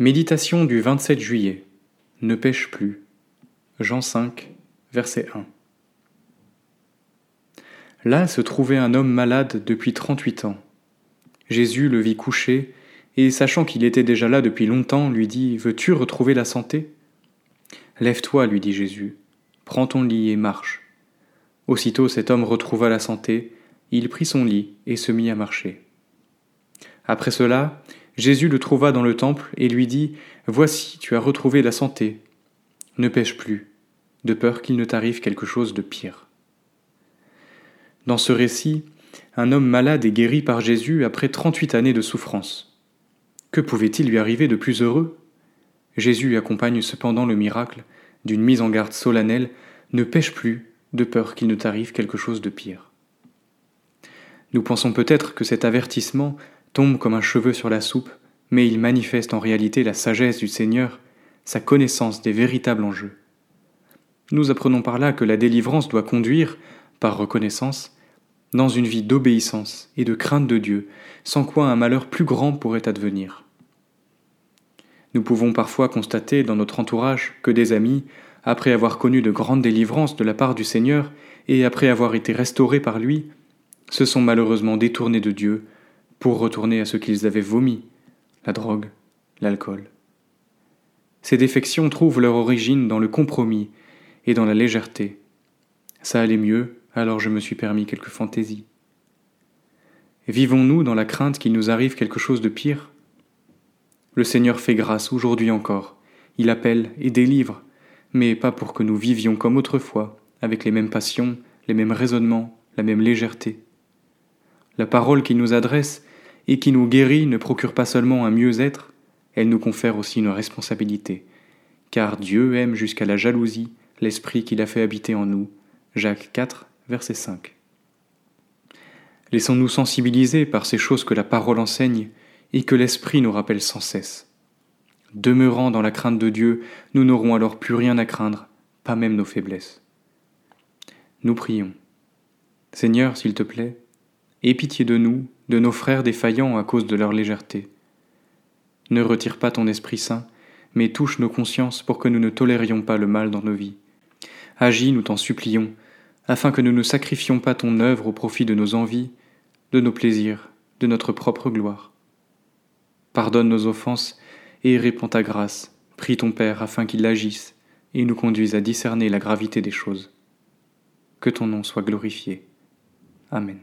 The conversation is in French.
Méditation du 27 juillet. Ne pêche plus. Jean 5, verset 1. Là se trouvait un homme malade depuis trente-huit ans. Jésus le vit couché, et sachant qu'il était déjà là depuis longtemps, lui dit Veux-tu retrouver la santé? Lève-toi, lui dit Jésus, prends ton lit et marche. Aussitôt cet homme retrouva la santé, il prit son lit et se mit à marcher. Après cela, Jésus le trouva dans le temple et lui dit Voici, tu as retrouvé la santé. Ne pêche plus, de peur qu'il ne t'arrive quelque chose de pire. Dans ce récit, un homme malade est guéri par Jésus après trente-huit années de souffrance. Que pouvait-il lui arriver de plus heureux? Jésus accompagne cependant le miracle d'une mise en garde solennelle Ne pêche plus, de peur qu'il ne t'arrive quelque chose de pire. Nous pensons peut-être que cet avertissement tombe comme un cheveu sur la soupe, mais il manifeste en réalité la sagesse du Seigneur, sa connaissance des véritables enjeux. Nous apprenons par là que la délivrance doit conduire, par reconnaissance, dans une vie d'obéissance et de crainte de Dieu, sans quoi un malheur plus grand pourrait advenir. Nous pouvons parfois constater dans notre entourage que des amis, après avoir connu de grandes délivrances de la part du Seigneur et après avoir été restaurés par lui, se sont malheureusement détournés de Dieu pour retourner à ce qu'ils avaient vomi, la drogue, l'alcool. Ces défections trouvent leur origine dans le compromis et dans la légèreté. Ça allait mieux, alors je me suis permis quelques fantaisies. Vivons-nous dans la crainte qu'il nous arrive quelque chose de pire? Le Seigneur fait grâce aujourd'hui encore, il appelle et délivre, mais pas pour que nous vivions comme autrefois, avec les mêmes passions, les mêmes raisonnements, la même légèreté. La parole qu'il nous adresse et qui nous guérit ne procure pas seulement un mieux-être, elle nous confère aussi une responsabilité, car Dieu aime jusqu'à la jalousie l'esprit qu'il a fait habiter en nous. Jacques 4, verset 5. Laissons-nous sensibiliser par ces choses que la parole enseigne et que l'Esprit nous rappelle sans cesse. Demeurant dans la crainte de Dieu, nous n'aurons alors plus rien à craindre, pas même nos faiblesses. Nous prions. Seigneur, s'il te plaît, aie pitié de nous, de nos frères défaillants à cause de leur légèreté. Ne retire pas ton Esprit Saint, mais touche nos consciences pour que nous ne tolérions pas le mal dans nos vies. Agis, nous t'en supplions, afin que nous ne sacrifions pas ton œuvre au profit de nos envies, de nos plaisirs, de notre propre gloire. Pardonne nos offenses et répands ta grâce, prie ton Père afin qu'il agisse et nous conduise à discerner la gravité des choses. Que ton nom soit glorifié. Amen.